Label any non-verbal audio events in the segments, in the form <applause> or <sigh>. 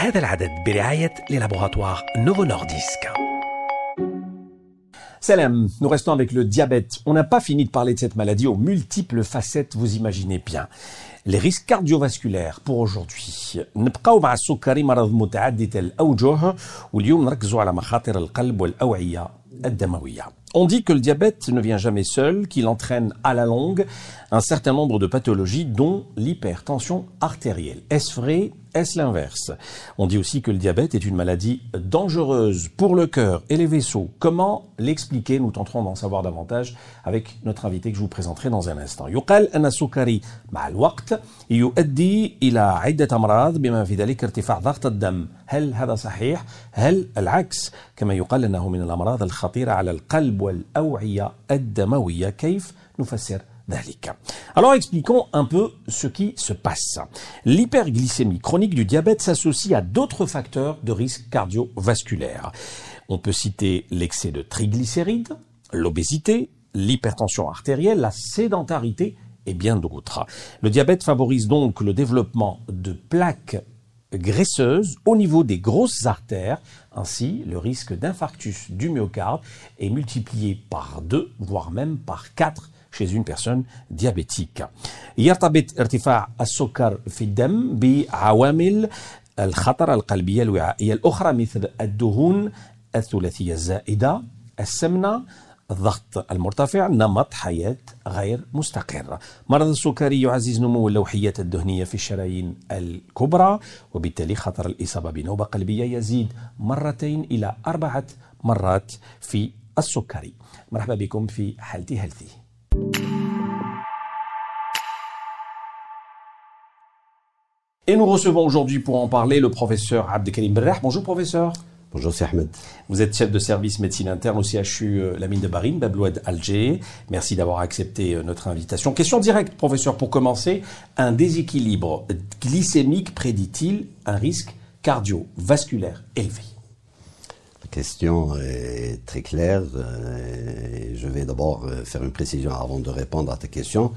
هذا العدد برعاية للابوغاتوار نوفو نورديسك Salam, nous restons avec le diabète. On n'a pas fini de parler de cette maladie aux multiples facettes, vous imaginez bien. Les risques cardiovasculaires pour aujourd'hui. نبقاو مع السكري مرض متعدد الأوجه واليوم نركزوا على مخاطر القلب والأوعية الدموية. On dit que le diabète ne vient jamais seul, qu'il entraîne à la longue un certain nombre de pathologies, dont l'hypertension artérielle. Est-ce vrai Est-ce l'inverse On dit aussi que le diabète est une maladie dangereuse pour le cœur et les vaisseaux. Comment l'expliquer Nous tenterons d'en savoir davantage avec notre invité que je vous présenterai dans un instant. يقال أن السكري مع الوقت يؤدي إلى عدة أمراض بما في ذلك ارتفاع ضغط الدم. هل هذا صحيح؟ هل العكس كما يقال أنه من الأمراض الخطيرة على القلب والأوعية الدموية كيف نفسر alors expliquons un peu ce qui se passe. L'hyperglycémie chronique du diabète s'associe à d'autres facteurs de risque cardiovasculaire. On peut citer l'excès de triglycérides, l'obésité, l'hypertension artérielle, la sédentarité et bien d'autres. Le diabète favorise donc le développement de plaques graisseuses au niveau des grosses artères. Ainsi, le risque d'infarctus du myocarde est multiplié par deux, voire même par quatre chez une personne diabétique. يرتبط ارتفاع السكر في الدم بعوامل الخطر القلبية الوعائية الأخرى مثل الدهون الثلاثية الزائدة السمنة الضغط المرتفع نمط حياة غير مستقر. مرض السكري يعزز نمو اللوحيات الدهنية في الشرايين الكبرى وبالتالي خطر الإصابة بنوبة قلبية يزيد مرتين إلى أربعة مرات في السكري. مرحبا بكم في حالتي هيلثي Et nous recevons aujourd'hui pour en parler le professeur Abdelkarim Berrah. Bonjour professeur. Bonjour, c'est Ahmed. Vous êtes chef de service médecine interne au CHU euh, La Mine de Barine, Bablouad Alger. Merci d'avoir accepté euh, notre invitation. Question directe, professeur, pour commencer. Un déséquilibre glycémique prédit-il un risque cardiovasculaire élevé? La question est très claire. Euh, je vais d'abord faire une précision avant de répondre à ta question.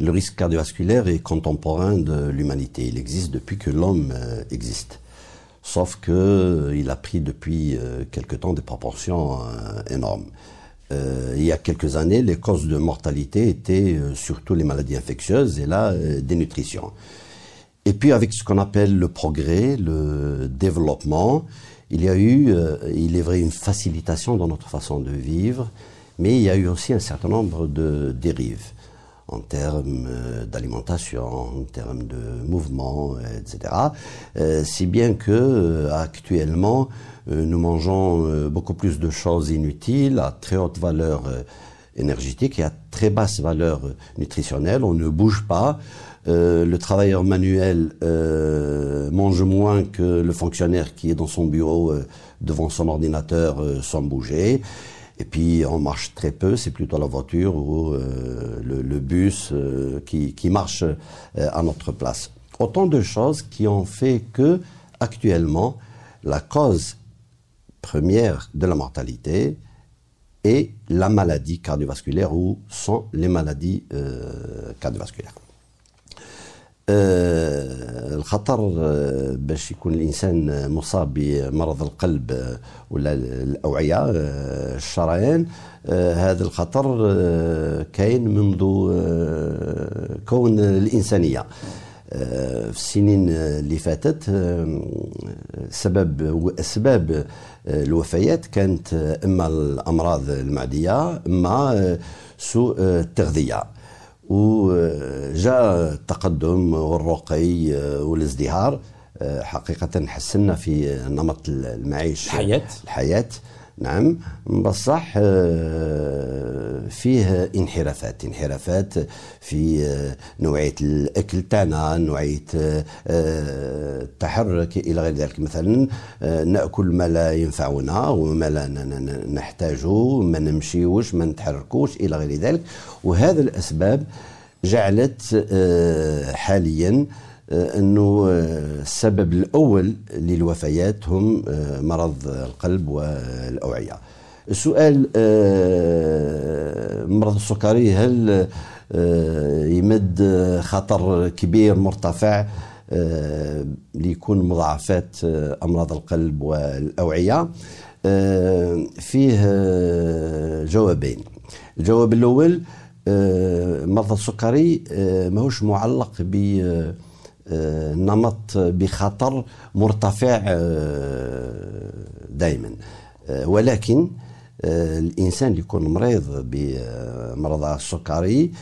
Le risque cardiovasculaire est contemporain de l'humanité. Il existe depuis que l'homme euh, existe. Sauf qu'il euh, a pris depuis euh, quelque temps des proportions énormes. il y a quelques années, les causes de mortalité étaient surtout les maladies infectieuses et la dénutrition. Et puis avec ce qu'on appelle le progrès, le développement, il y a eu, il est vrai, une facilitation dans notre façon de vivre, mais il y a eu aussi un certain nombre de dérives en termes euh, d'alimentation, en termes de mouvement, etc. Euh, si bien que euh, actuellement, nous mangeons beaucoup plus de choses inutiles à très haute valeur énergétique et à très basse valeur nutritionnelle. On ne bouge pas. le travailleur manuel mange moins que le fonctionnaire qui est dans son bureau devant son ordinateur sans bouger. Et puis on marche très peu, c'est plutôt la voiture ou euh, le, bus euh, qui, marche euh, à notre place. Autant de choses qui ont fait que actuellement la cause première de la mortalité est la maladie cardiovasculaire ou sont les maladies cardiovasculaires. آه، الخطر آه، باش يكون الإنسان مصاب بمرض القلب آه، ولا الأوعية الشريان هذا الخطر كاين منذ كون الإنسانية في السنين اللي فاتت سبب واسباب الوفيات كانت إما الأمراض المعدية إما سوء التغذية. وجاء التقدم والرقي والازدهار حقيقة حسنا في نمط المعيش الحياة. الحياة. نعم بصح فيه انحرافات انحرافات في نوعية الأكل تاعنا نوعية التحرك إلى غير ذلك. مثلا نأكل ما لا ينفعنا وما لا نحتاجه ما نمشيوش ما نتحركوش إلى غير ذلك. وهذا الأسباب جعلت حاليا أنه السبب الأول للوفيات هم مرض القلب والأوعية. السؤال مرض السكري هل يمد خطر كبير مرتفع اللي يكون مضاعفات أمراض القلب والأوعية فيه جوابين الجواب الأول مرضى السكري ماهوش معلق ب نمط بخطر مرتفع دائما ولكن الإنسان اللي يكون مريض بمرض السكري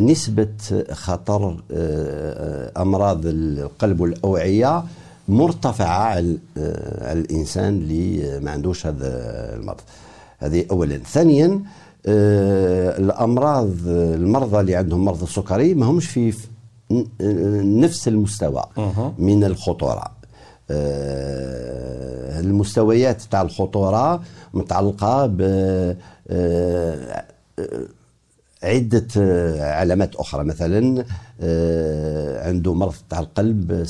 نسبة خطر أمراض القلب والأوعية مرتفعة على الإنسان اللي ما عندوش هذا المرض. هذه أولا. ثانيا الأمراض المرضى اللي عندهم مرض السكري ما همش في نفس المستوى من الخطورة. المستويات تاع الخطورة متعلقة ب عدة علامات أخرى. مثلا عنده مرض تاع القلب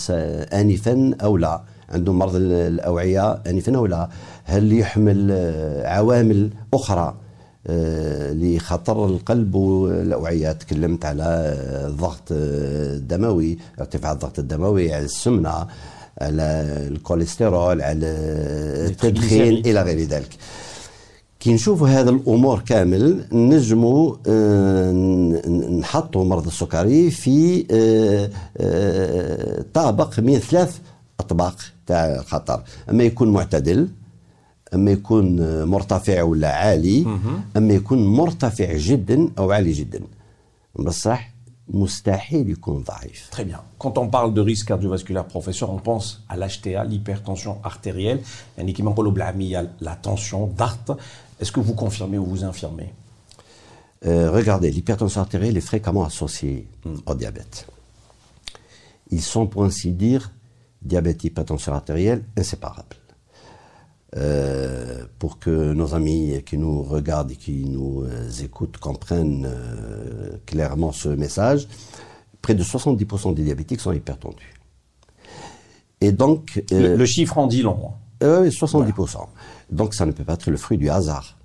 آنفا أو لا. عنده مرض الأوعية آنفا أو لا. هل يحمل عوامل أخرى لخطر القلب والأوعية. تكلمت على الضغط الدموي ارتفاع الضغط الدموي على السمنة على الكوليسترول على التدخين إلى غير ذلك. كي نشوفوا هذا الأمور كامل نجموا نحطوا مرض السكري في طابق من ثلاث أطباق تاع خطر. أما يكون معتدل اما يكون مرتفع ولا عالي اما يكون مرتفع جدا او عالي جدا بصح مستحيل يكون ضعيف. Très bien. Quand on parle de risque cardiovasculaire, professeur, on pense à l'HTA, l'hypertension artérielle, يعني كيما نقولوا بالعاميه la tension d'art. Est-ce que vous confirmez ou vous infirmez euh, Regardez, l'hypertension artérielle est fréquemment associée mm. au diabète. Ils sont, pour ainsi dire, diabète et hypertension artérielle inséparables. Euh, pour que nos amis qui nous regardent et qui nous euh, écoutent comprennent euh, clairement ce message, près de 70% des diabétiques sont hypertendus. Et donc. Le, le, chiffre en dit long. Oui, 70%. Voilà. Donc ça ne peut pas être le fruit du hasard.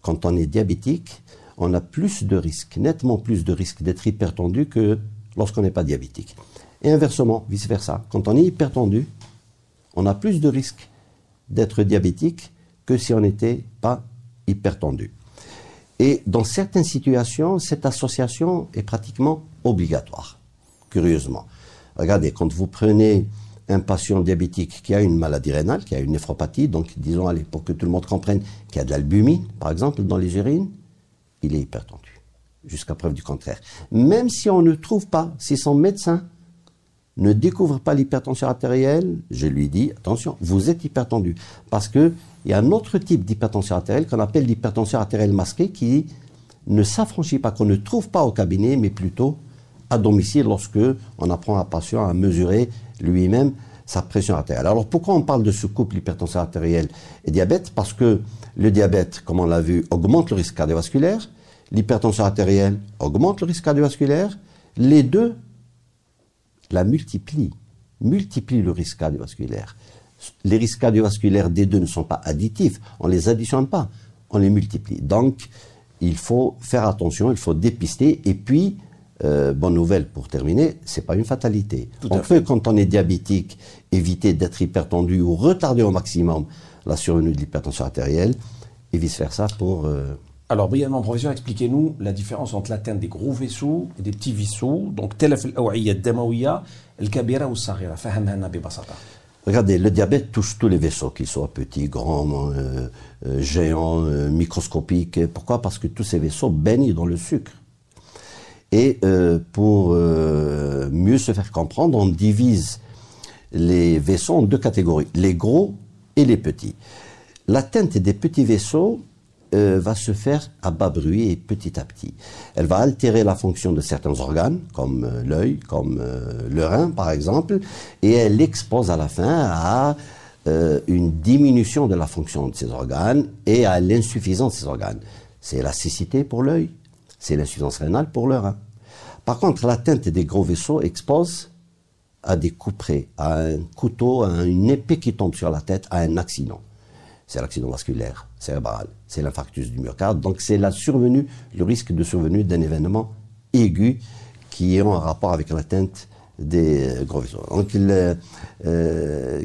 Quand on est diabétique, on a plus de risques, nettement plus de risques d'être hypertendu que lorsqu'on n'est pas diabétique. Et inversement, vice-versa. Quand on est hypertendu, on a plus de risques d'être diabétique que si on n'était pas hypertendu. Et dans certaines situations, cette association est pratiquement obligatoire, curieusement. Regardez, quand vous prenez un patient diabétique qui a une maladie rénale, qui a une néphropathie, donc disons, allez, pour que tout le monde comprenne, qui a de l'albumine, par exemple, dans les urines, il est hypertendu, jusqu'à preuve du contraire. Même si on ne trouve pas, si son médecin ne découvre pas l'hypertension artérielle, je lui dis, attention, vous êtes hypertendu. Parce qu'il y a un autre type d'hypertension artérielle qu'on appelle l'hypertension artérielle masquée qui ne s'affranchit pas, qu'on ne trouve pas au cabinet, mais plutôt à domicile lorsque on apprend à un patient à mesurer lui-même sa pression artérielle. Alors pourquoi on parle de ce couple hypertension artérielle et diabète? Parce que le diabète, comme on l'a vu, augmente le risque cardiovasculaire, l'hypertension artérielle augmente le risque cardiovasculaire, les deux la multiplient, multiplient le risque cardiovasculaire. Les risques cardiovasculaires des deux ne sont pas additifs, on ne les additionne pas, on les multiplie. Donc, il faut faire attention, il faut dépister et puis euh, bonne nouvelle pour terminer, c'est pas une fatalité. Tout on peut, quand on est diabétique, éviter d'être hypertendu ou retarder au maximum la survenue de l'hypertension artérielle et vice-versa pour... Euh, alors, brièvement, professeur, expliquez-nous la différence entre l'atteinte des gros vaisseaux et des petits vaisseaux. Donc, Regardez, le diabète touche tous les vaisseaux, qu'ils soient petits, grands, euh, euh, géants, euh, microscopiques. Pourquoi? Parce que tous ces vaisseaux baignent dans le sucre. Et pour mieux se faire comprendre, on divise les vaisseaux en deux catégories, les gros et les petits. L'atteinte des petits vaisseaux euh, va se faire à bas bruit et petit à petit. Elle va altérer la fonction de certains organes, comme euh, l'œil, comme euh, le rein par exemple, et elle expose à la fin à une diminution de la fonction de ces organes et à l'insuffisance de ces organes. C'est la cécité pour l'œil, c'est l'insuffisance rénale pour le rein. Par contre, l'atteinte des gros vaisseaux expose à des couperets, à un couteau, à une épée qui tombe sur la tête, à un accident. C'est l'accident vasculaire cérébral, c'est l'infarctus du myocarde. Donc c'est la survenue, le risque de survenue d'un événement aigu qui est en rapport avec l'atteinte دي غرو فيسو دونك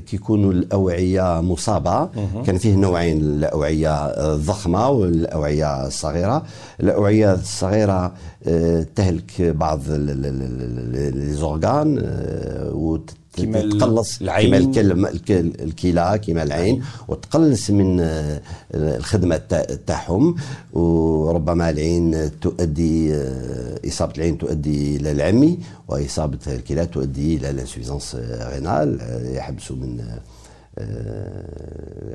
كيكونوا الاوعيه مصابه كان فيه نوعين الاوعيه الضخمه والاوعيه الصغيره الاوعيه الصغيره تهلك بعض لي زورغان كيما تقلص العين. كيما الكل- الكلى كيما العين وتقلص من آه، الخدمة تاع- تاعهم. وربما العين تؤدي آه، إصابة العين تؤدي إلى العمي وإصابة الكلى تؤدي إلى الانسوفيزونس رينال آه، يحبسوا من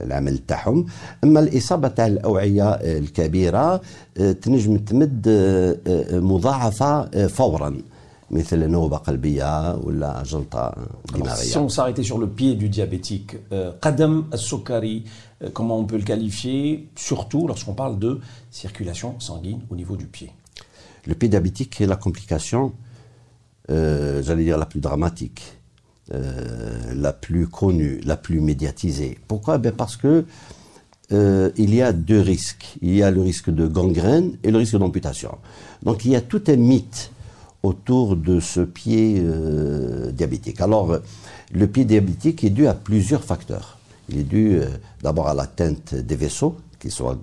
العمل تاعهم. أما الإصابة تاع الأوعية الكبيرة تنجم تمد مضاعفة فورا. مثل نوبه قلبيه ولا جلطه Alors, دماغيه si on s'arrêtait sur le pied du diabétique, euh, Qadam al-Sukari, euh, comment on peut le qualifier, surtout lorsqu'on parle de circulation sanguine au niveau du pied Le pied diabétique est la complication, euh, j'allais dire la plus dramatique, euh, la plus connue, la plus médiatisée. Pourquoi ben Parce que euh, il y a deux risques. Il y a le risque de gangrène et le risque d'amputation. Donc il y a tout un mythe autour de ce pied euh, diabétique. Alors, euh, le pied diabétique est dû à plusieurs facteurs. Il est dû euh, d'abord à l'atteinte des vaisseaux, qu'ils soient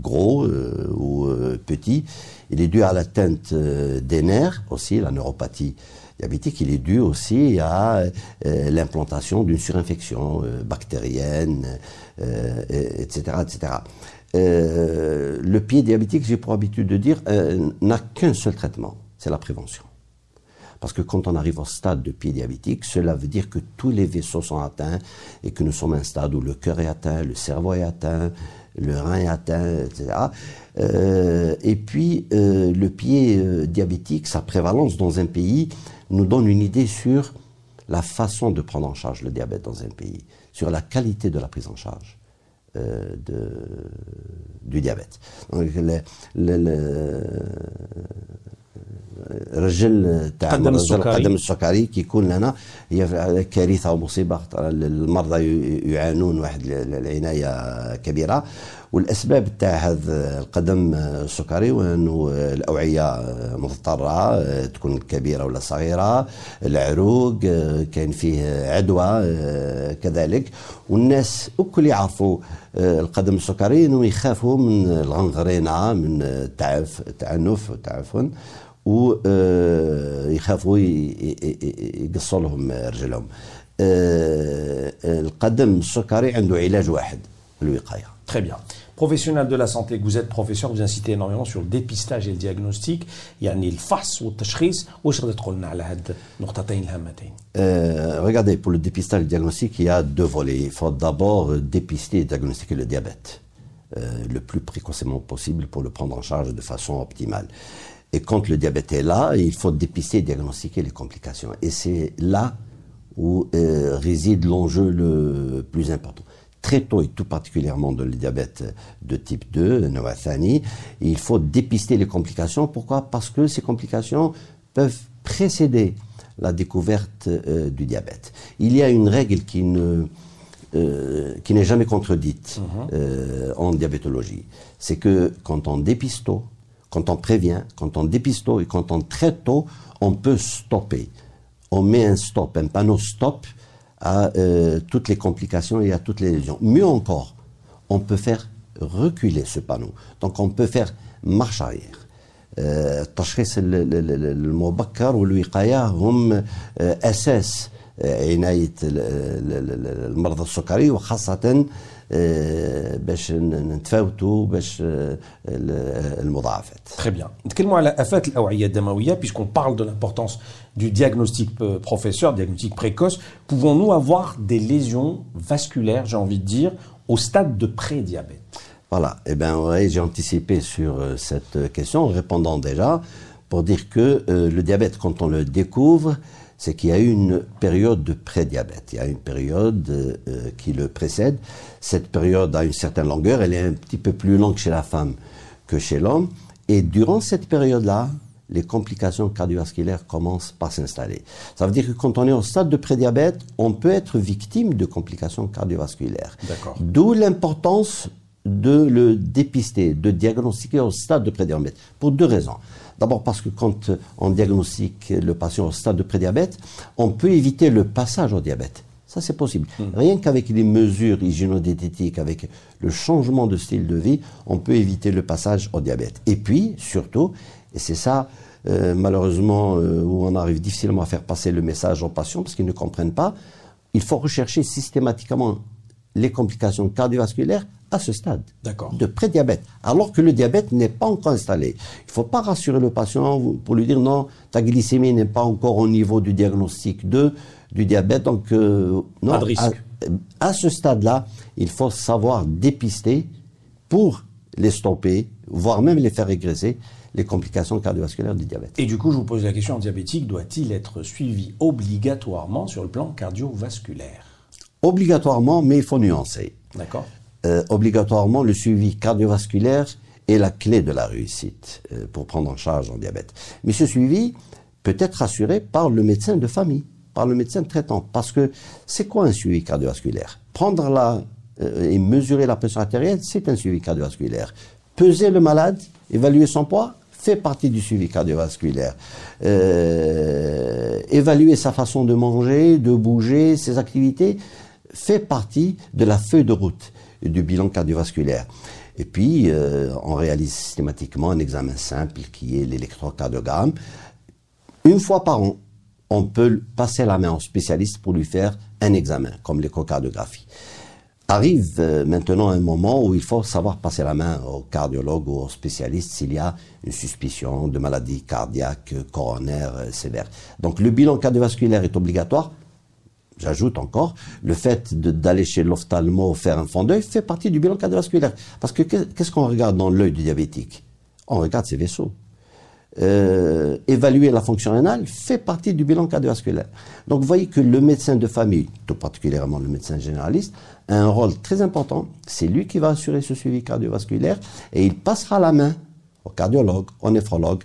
gros ou petits. Il est dû à l'atteinte des nerfs aussi, la neuropathie diabétique. Il est dû aussi à l'implantation d'une surinfection bactérienne, et- etc., etc. Euh, le pied diabétique, j'ai pour habitude de dire, euh, n'a qu'un seul traitement, c'est la prévention. Parce que quand on arrive au stade de pied diabétique, cela veut dire que tous les vaisseaux sont atteints et que nous sommes à un stade où le cœur est atteint, le cerveau est atteint, le rein est atteint, etc. Euh, et puis, le pied diabétique, sa prévalence dans un pays nous donne une idée sur la façon de prendre en charge le diabète dans un pays, sur la qualité de la prise en charge de, du diabète. رجل تاع قدم السكري. قدم السكري كيكون لنا. هي كارثة ومصيبة المرضى يعانون واحد ال- العنايه كبيرة. والأسباب تاع هذا القدم السكري هو انه الأوعية مضطرة تكون كبيرة ولا صغيرة العروق كاين فيه عدوى كذلك. والناس الكل يعرفوا القدم السكري إنهم يخافوا من الغنغرينة من التعف التعنف والتعفن ويخافوا يقصوا لهم رجلهم آه، القدم السكري عنده علاج واحد الوقايه Très bien. Professionnel de la santé, que vous êtes professeur, vous incitez énormément sur le dépistage et le diagnostic. يعني الفحص والتشخيص واش تقدر تقول لنا على هاد النقطتين الهامتين؟ Euh, regardez, pour le dépistage et le diagnostic, il y a deux volets. Il faut d'abord euh, dépister et diagnostiquer le diabète euh, le plus précocement possible pour le prendre en charge de façon optimale. Et quand le diabète est là, il faut dépister et diagnostiquer les complications. Et c'est là où euh, réside l'enjeu le plus important. Très tôt, et tout particulièrement dans le diabète de type 2, Novathani, il faut dépister les complications. Pourquoi? Parce que ces complications peuvent précéder la découverte euh, du diabète. Il y a une règle qui ne euh, qui n'est jamais contredite euh, en diabétologie. C'est que quand on dépiste tôt, quand on prévient, quand on dépiste tôt et quand on traite tôt, on peut stopper. On met un stop, un panneau stop à euh, toutes les complications et à toutes les lésions. Mieux encore, on peut faire reculer ce panneau. Donc on peut faire marche arrière. آه، التشخيص ال- ال- ال- المبكر والوقاية هم آه، أساس آه، عناية ال- ال- ال- المرضى السكري وخاصة آه، باش ن- نتفاوتوا باش آه، ال- المضاعفات Très bien. نتكلموا على آفات الأوعية الدموية puisqu'on parle de l'importance du diagnostic euh, professeur, diagnostic précoce. Pouvons-nous avoir des lésions vasculaires, j'ai envie de dire, au stade de pré-diabète Voilà, eh bien, ouais, j'ai anticipé sur euh, cette question en répondant déjà pour dire que euh, le diabète, quand on le découvre, c'est qu'il y a eu une période de prédiabète. Il y a une période euh, qui le précède. Cette période a une certaine longueur, elle est un petit peu plus longue chez la femme que chez l'homme. Et durant cette période-là, les complications cardiovasculaires commencent par s'installer. Ça veut dire que quand on est au stade de prédiabète, on peut être victime de complications cardiovasculaires. D'accord. D'où l'importance de le dépister, de diagnostiquer au stade de prédiabète, pour deux raisons. D'abord parce que quand on diagnostique le patient au stade de prédiabète, on peut éviter le passage au diabète. Ça, c'est possible. Hmm. Rien qu'avec les mesures hygiéno-diététiques, avec le changement de style de vie, on peut éviter le passage au diabète. Et puis, surtout, et c'est ça, euh, malheureusement, euh, où on arrive difficilement à faire passer le message aux patients parce qu'ils ne comprennent pas, il faut rechercher systématiquement les complications cardiovasculaires à ce stade de prédiabète, alors que le diabète n'est pas encore installé. Il ne faut pas rassurer le patient pour lui dire non, ta glycémie n'est pas encore au niveau du diagnostic de, du diabète, donc euh, non, pas de risque. À, ce stade-là, il faut savoir dépister pour les stopper, voire même les faire régresser les complications cardiovasculaires du diabète. Et du coup, je vous pose la question, un diabétique doit-il être suivi obligatoirement sur le plan cardiovasculaire? Obligatoirement, mais il faut nuancer. D'accord. Euh, obligatoirement, le suivi cardiovasculaire est la clé de la réussite euh, pour prendre en charge un diabète. Mais ce suivi peut être assuré par le médecin de famille, par le médecin traitant. Parce que c'est quoi un suivi cardiovasculaire? Prendre la, euh, et mesurer la pression artérielle, c'est un suivi cardiovasculaire. Peser le malade, évaluer son poids, fait partie du suivi cardiovasculaire. évaluer sa façon de manger, de bouger, ses activités, fait partie de la feuille de route du bilan cardiovasculaire. Et puis, euh, on réalise systématiquement un examen simple qui est l'électrocardiogramme. Une fois par an, on peut passer la main au spécialiste pour lui faire un examen, comme l'échocardiographie. Arrive euh, maintenant un moment où il faut savoir passer la main au cardiologue ou au spécialiste s'il y a une suspicion de maladie cardiaque coronaire euh, sévère. Donc le bilan cardiovasculaire est obligatoire, J'ajoute encore, le fait d'aller chez l'ophtalmo faire un fond d'œil fait partie du bilan cardiovasculaire. Parce que qu'est-ce qu'on regarde dans l'œil du diabétique? On regarde ses vaisseaux. Euh, évaluer la fonction rénale fait partie du bilan cardiovasculaire. Donc vous voyez que le médecin de famille, tout particulièrement le médecin généraliste, a un rôle très important. C'est lui qui va assurer ce suivi cardiovasculaire et il passera la main au cardiologue, au néphrologue,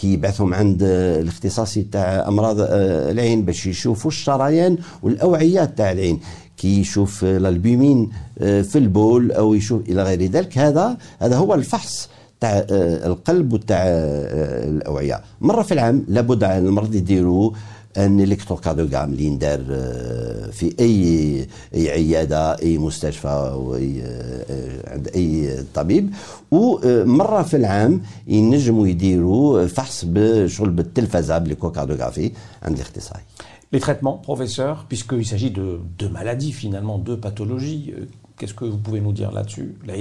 كي يبعثهم عند الاختصاصي تاع أمراض العين باش يشوفوا الشرايين والأوعيات تاع العين. كي يشوف الألبومين في البول أو يشوف إلى غير ذلك. هذا هذا هو الفحص تاع القلب وتاع الأوعية. مرة في العام لابد المرضى يديروا ان الكتروكارديوغرام اللي يندار في اي اي عياده اي مستشفى او اي عند اي طبيب ومره في العام ينجموا يديروا فحص بشغل بالتلفزه بالكوكارديوغرافي عند الاختصاصي Les traitements, professeur, puisqu'il s'agit de deux maladies finalement, deux pathologies, qu'est-ce que vous pouvez nous dire là-dessus La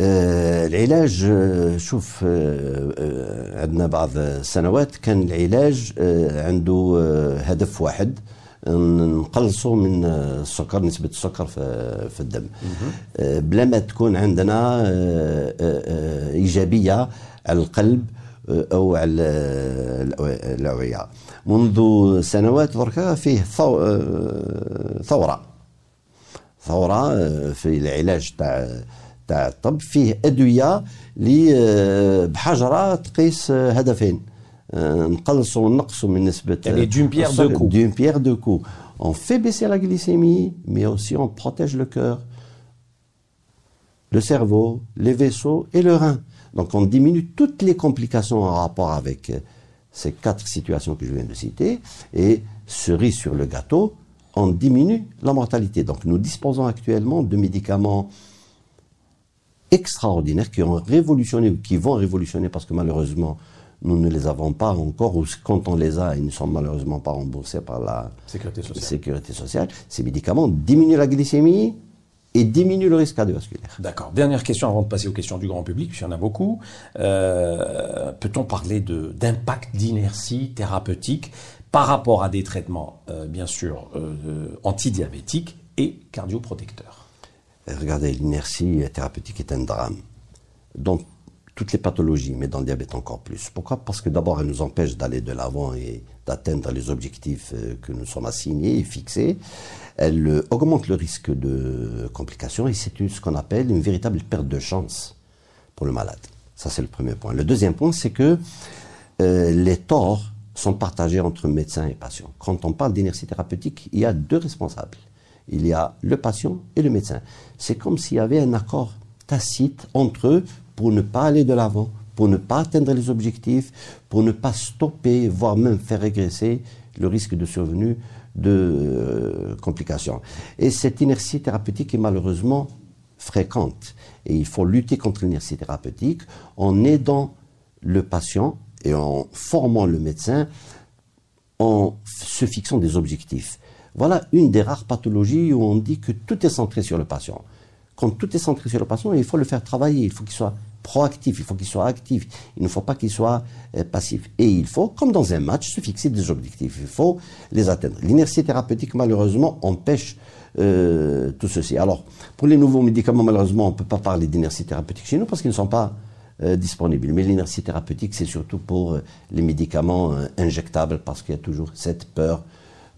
آه العلاج شوف آه عندنا بعض السنوات كان العلاج آه عنده هدف واحد نقلصوا من السكر نسبة السكر في, الدم. بلا ما تكون عندنا إيجابية على القلب أو على الأوعية. منذ سنوات بركة فيه ثورة. ثورة في العلاج تاع تاع الطب فيه ادويه اللي بحجره تقيس هدفين نقلصوا ونقصوا من نسبه يعني دون بيير دو كو دون بيير دو كو on fait baisser la glycémie mais aussi on protège le cœur le cerveau les vaisseaux et le rein donc on diminue toutes les complications en rapport avec ces quatre situations que je viens de citer et cerise sur le gâteau on diminue la mortalité donc nous disposons actuellement de médicaments extraordinaires qui ont révolutionné ou qui vont révolutionner parce que malheureusement nous ne les avons pas encore ou quand on les a ils ne sont malheureusement pas remboursés par la sécurité sociale. Sécurité sociale. Ces médicaments diminuent la glycémie et diminuent le risque cardiovasculaire. D'accord. Dernière question avant de passer aux questions du grand public, puisqu'il y en a beaucoup. Euh, Peut-on parler d'impact d'inertie thérapeutique par rapport à des traitements, euh, bien sûr, euh, antidiabétiques et cardioprotecteurs? Regardez, l'inertie thérapeutique est un drame. Donc, toutes les pathologies, mais dans le diabète encore plus. Pourquoi? Parce que d'abord, elle nous empêche d'aller de l'avant et d'atteindre les objectifs euh, que nous sommes assignés et fixés. Elle euh, augmente le risque de complications et c'est ce qu'on appelle une véritable perte de chance pour le malade. Ça, c'est le premier point. Le deuxième point, c'est que euh, les torts sont partagés entre médecins et patients. Quand on parle d'inertie thérapeutique, il y a deux responsables. Il y a le patient et le médecin. C'est comme s'il y avait un accord tacite entre eux pour ne pas aller de l'avant, pour ne pas atteindre les objectifs, pour ne pas stopper, voire même faire régresser le risque de survenue de euh, complications. Et cette inertie thérapeutique est malheureusement fréquente. Et il faut lutter contre l'inertie thérapeutique en aidant le patient et en formant le médecin en se fixant des objectifs. Voilà une des rares pathologies où on dit que tout est centré sur le patient. Quand tout est centré sur le patient, il faut le faire travailler, il faut qu'il soit proactif, il faut qu'il soit actif, il ne faut pas qu'il soit euh, passif. Et il faut, comme dans un match, se fixer des objectifs, il faut les atteindre. L'inertie thérapeutique, malheureusement, empêche euh, tout ceci. Alors, pour les nouveaux médicaments, malheureusement, on ne peut pas parler d'inertie thérapeutique chez nous parce qu'ils ne sont pas euh, disponibles. Mais l'inertie thérapeutique, c'est surtout pour les médicaments injectables parce qu'il y a toujours cette peur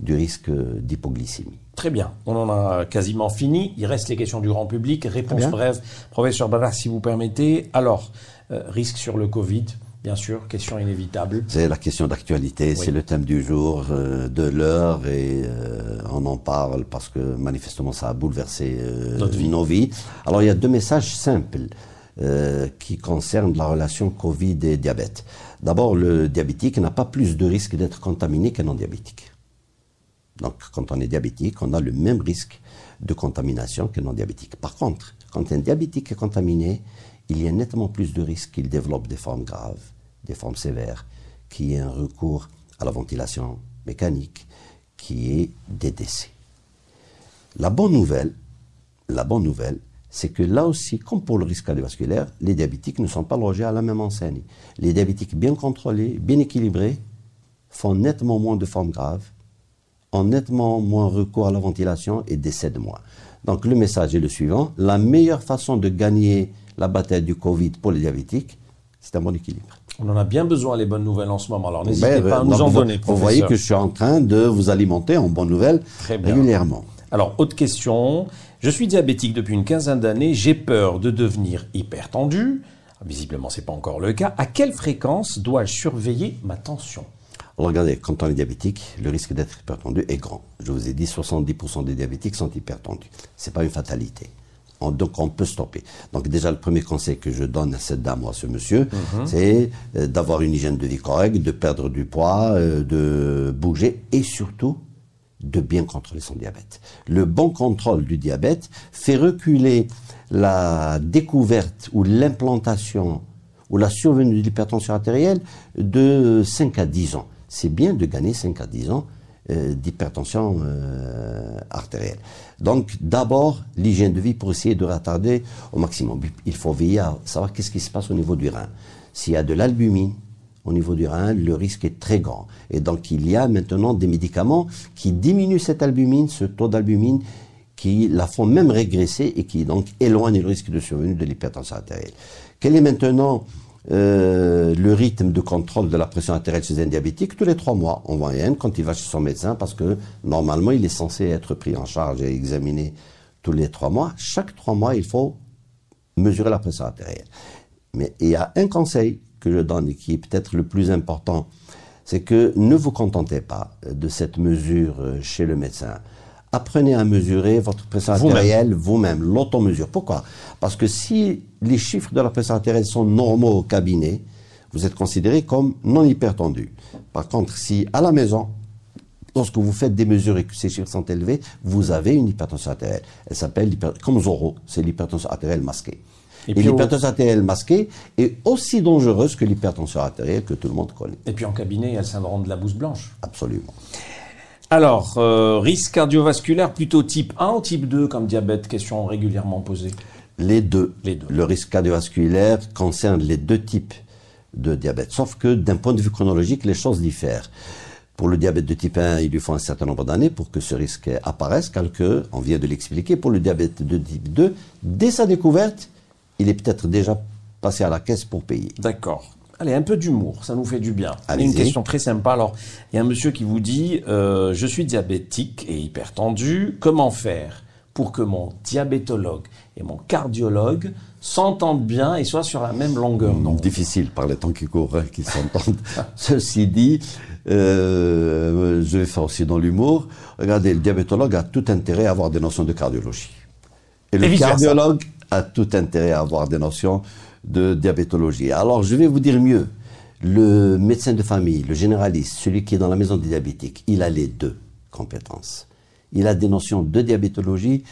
du risque d'hypoglycémie. Très bien, on en a quasiment fini. Il reste les questions du grand public. Réponse brève. Professeur Badar, si vous permettez. Alors, euh, risque sur le Covid, bien sûr, question inévitable. C'est la question d'actualité, c'est le thème du jour, euh, de l'heure, et euh, on en parle parce que manifestement ça a bouleversé nos vies. Alors il y a deux messages simples qui concernent la relation Covid et diabète. D'abord, le diabétique n'a pas plus de risque d'être contaminé qu'un non-diabétique. Donc, quand on est diabétique, on a le même risque de contamination qu'un non-diabétique. Par contre, quand un diabétique est contaminé, il y a nettement plus de risques qu'il développe des formes graves, des formes sévères, qu'il y ait un recours à la ventilation mécanique, qui est des décès. La bonne nouvelle, la bonne nouvelle, c'est que là aussi, comme pour le risque cardiovasculaire, les diabétiques ne sont pas logés à la même enseigne. Les diabétiques bien contrôlés, bien équilibrés, font nettement moins de formes graves ont nettement moins recours à la ventilation et décèdent moins. Donc le message est le suivant, la meilleure façon de gagner la bataille du Covid pour les diabétiques, c'est un bon équilibre. On en a bien besoin les bonnes nouvelles en ce moment, alors n'hésitez pas à nous en donner. Vous voyez que je suis en train de vous alimenter en bonnes nouvelles régulièrement. Alors, autre question. Je suis diabétique depuis une quinzaine d'années, j'ai peur de devenir hypertendu. Visiblement, ce n'est pas encore le cas. À quelle fréquence dois-je surveiller ma tension? Regardez, quand on est diabétique, le risque d'être hypertendu est grand. Je vous ai dit, 70% des diabétiques sont hypertendus. Ce n'est pas une fatalité. donc on peut stopper. Donc déjà, le premier conseil que je donne à cette dame ou à ce monsieur, mhm. c'est euh, d'avoir une hygiène de vie correcte, de perdre du poids, euh, de bouger et surtout de bien contrôler son diabète. Le bon contrôle du diabète fait reculer la découverte ou l'implantation ou la survenue de l'hypertension artérielle de 5 à 10 ans c'est bien de gagner 5 à 10 ans euh, d'hypertension euh, artérielle. Donc d'abord, l'hygiène de vie pour essayer de retarder au maximum. Il faut veiller à savoir qu'est-ce qui se passe au niveau du rein. S'il y a de l'albumine au niveau du rein, le risque est très grand. Et donc il y a maintenant des médicaments qui diminuent cette albumine, ce taux d'albumine, qui la font même régresser et qui donc éloignent le risque de survenue de l'hypertension artérielle. Quel est maintenant euh, le rythme de contrôle de la pression artérielle chez un diabétique tous les trois mois en moyenne quand il va chez son médecin parce que normalement il est censé être pris en charge et examiné tous les trois mois. Chaque trois mois, il faut mesurer la pression artérielle. Mais il y a un conseil que je donne qui est peut-être le plus important, c'est que ne vous contentez pas de cette mesure chez le médecin apprenez à mesurer votre pression artérielle vous-même, l'automesure. Pourquoi? Parce que si les chiffres de la pression artérielle sont normaux au cabinet, vous êtes considéré comme non hypertendu. Par contre, si à la maison, lorsque vous faites des mesures et que ces chiffres sont élevés, vous avez une hypertension artérielle. Elle s'appelle, comme Zoro, c'est l'hypertension artérielle masquée. Et, l'hypertension artérielle masquée est aussi dangereuse que l'hypertension artérielle que tout le monde connaît. Et puis en cabinet, il y a le syndrome de la bouse blanche. Absolument. Alors, euh, risque cardiovasculaire plutôt type 1 ou type 2 comme diabète Question régulièrement posée. Les deux. les deux. Le risque cardiovasculaire concerne les deux types de diabète. Sauf que d'un point de vue chronologique, les choses diffèrent. Pour le diabète de type 1, il lui faut un certain nombre d'années pour que ce risque apparaisse, car que, on vient de l'expliquer, pour le diabète de type 2, dès sa découverte, il est peut-être déjà passer à la caisse pour payer. D'accord. Allez, un peu d'humour, ça nous fait du bien. Une question très sympa. Alors, il y a un monsieur qui vous dit euh, Je suis diabétique et hypertendu. Comment faire pour que mon diabétologue et mon cardiologue s'entendent bien et soient sur la même longueur d'onde? Difficile par les temps qui courent hein, qu'ils s'entendent. <laughs> Ceci dit, euh, je vais faire aussi dans l'humour. Regardez, le diabétologue a tout intérêt à avoir des notions de cardiologie. Et le Et cardiologue a tout intérêt à avoir des notions de diabétologie. Alors, je vais vous dire mieux. Le médecin de famille, le généraliste, celui qui est dans la maison des diabétiques, il a les deux compétences. Il a des notions de diabétologie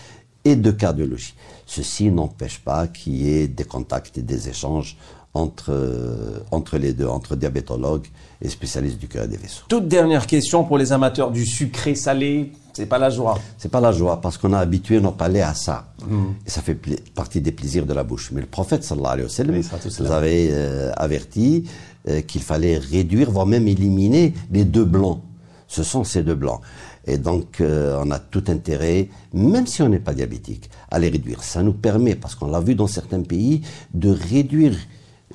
et de cardiologie. Ceci n'empêche pas qu'il y ait des contacts et des échanges entre, euh, entre les deux, entre diabétologues et spécialistes du cœur et des vaisseaux. Toute dernière question pour les amateurs du sucré salé. C'est pas la joie. C'est pas la joie parce qu'on a habitué nos palais à ça. Mm. Et ça fait partie des plaisirs de la bouche. Mais le prophète sallallahu alayhi wa sallam nous avait euh, averti euh, qu'il fallait réduire, voire même éliminer les deux blancs. Ce sont ces deux blancs. Et donc, euh, on a tout intérêt, même si on n'est pas diabétique, à les réduire. Ça nous permet, parce qu'on l'a vu dans certains pays, de réduire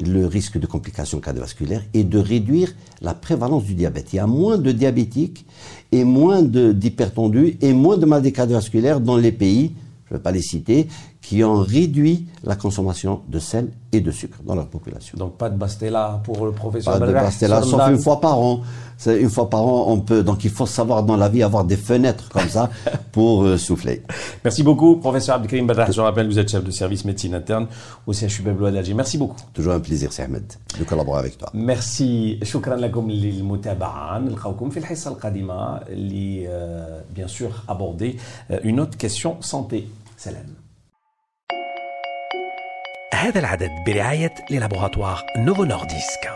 le risque de complications cardiovasculaires et de réduire la prévalence du diabète. Il y a moins de diabétiques et moins d'hypertendus et moins de maladies cardiovasculaires dans les pays, je ne vais pas les citer, qui ont réduit la consommation de sel et de sucre dans leur population. Donc pas de Bastella pour le professeur Pas de Belrach Bastella, sur sauf la- une fois par an. C'est Une fois par an, on peut. Donc il faut savoir dans la vie avoir des fenêtres comme ça <laughs> pour euh, souffler. Merci beaucoup, professeur Abdelkrim Belrach. Je rappelle, vous êtes chef de service médecine interne au CHU Beblois d'Alger. Merci beaucoup. Toujours un plaisir, c'est Ahmed, de collaborer avec toi. ميرسي شكرا لكم للمتابعة نلقاوكم في الحصة القادمة اللي آه، bien sûr aborder آه، une autre question santé سلام هذا العدد برعاية للابوغاتوار نوفو نورديسك